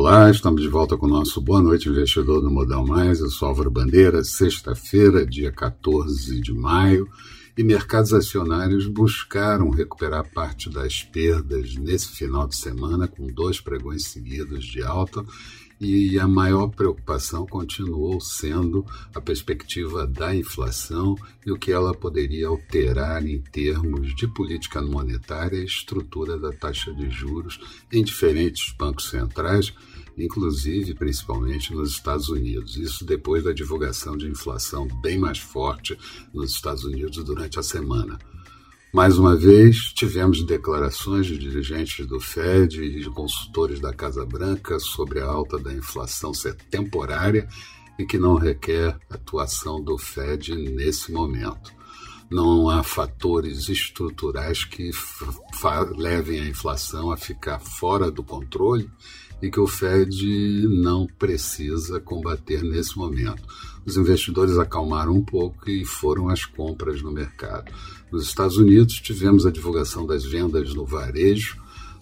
Olá, estamos de volta com o nosso Boa Noite Investidor do Modal Mais. Eu sou Álvaro Bandeira, sexta-feira, dia 14 de maio, e mercados acionários buscaram recuperar parte das perdas nesse final de semana, com dois pregões seguidos de alta e a maior preocupação continuou sendo a perspectiva da inflação e o que ela poderia alterar em termos de política monetária e estrutura da taxa de juros em diferentes bancos centrais, inclusive principalmente nos Estados Unidos. Isso depois da divulgação de inflação bem mais forte nos Estados Unidos durante a semana. Mais uma vez, tivemos declarações de dirigentes do Fed e de consultores da Casa Branca sobre a alta da inflação ser temporária e que não requer atuação do Fed nesse momento. Não há fatores estruturais que levem a inflação a ficar fora do controle e que o Fed não precisa combater nesse momento. Os investidores acalmaram um pouco e foram às compras no mercado. Nos Estados Unidos, tivemos a divulgação das vendas no varejo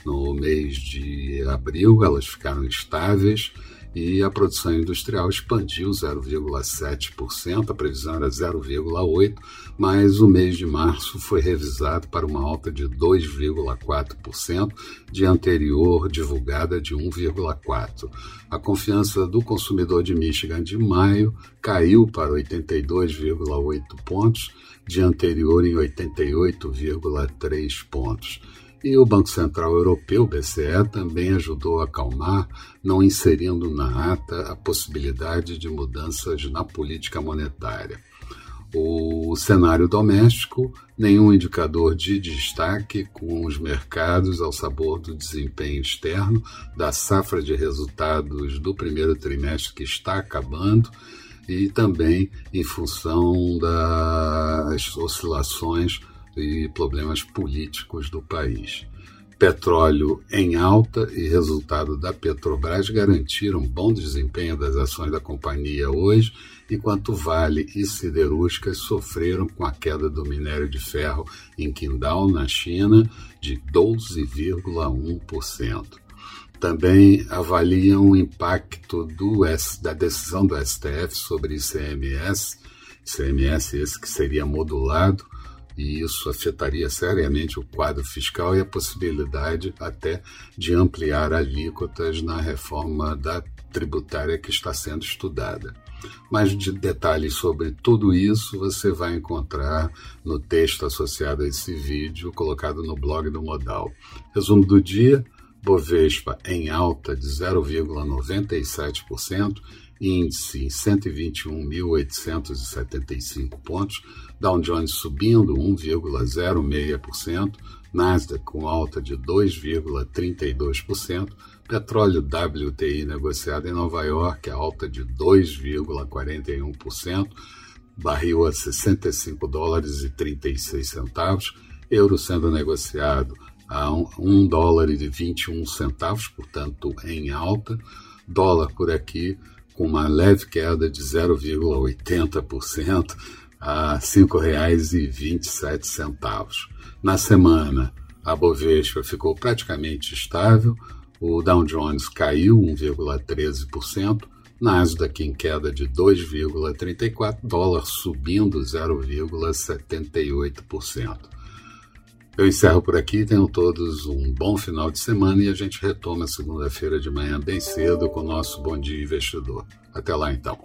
no mês de abril, elas ficaram estáveis e a produção industrial expandiu 0,7%, a previsão era 0,8%, mas o mês de março foi revisado para uma alta de 2,4%, de anterior divulgada de 1,4%. A confiança do consumidor de Michigan de maio caiu para 82,8 pontos, de anterior em 88,3 pontos. E o Banco Central Europeu, BCE, também ajudou a acalmar, não inserindo na ata a possibilidade de mudanças na política monetária. O cenário doméstico, nenhum indicador de destaque, com os mercados ao sabor do desempenho externo, da safra de resultados do primeiro trimestre que está acabando e também em função das oscilações e problemas políticos do país. Petróleo em alta e resultado da Petrobras garantiram bom desempenho das ações da companhia hoje, enquanto Vale e Siderúrgicas sofreram com a queda do minério de ferro em Qingdao, na China, de 12,1%. Também avaliam o impacto do, da decisão do STF sobre ICMS, ICMS esse que seria modulado, e isso afetaria seriamente o quadro fiscal e a possibilidade até de ampliar alíquotas na reforma da tributária que está sendo estudada. Mais de detalhes sobre tudo isso você vai encontrar no texto associado a esse vídeo colocado no blog do Modal. Resumo do dia: Bovespa em alta de 0,97%, índice em 121.875 pontos, Dow Jones subindo 1,06%, Nasdaq com alta de 2,32%, petróleo WTI negociado em Nova York, alta de 2,41%, barril a 65 dólares e 36 centavos, euro sendo negociado a 1 dólar e 21 centavos, portanto em alta, dólar por aqui com uma leve queda de 0,80% a R$ 5,27. Na semana, a Bovespa ficou praticamente estável, o Dow Jones caiu 1,13%, Nasdaq em queda de 2,34%, dólar subindo 0,78%. Eu encerro por aqui, tenham todos um bom final de semana e a gente retoma segunda-feira de manhã bem cedo com o nosso Bom Dia Investidor. Até lá então.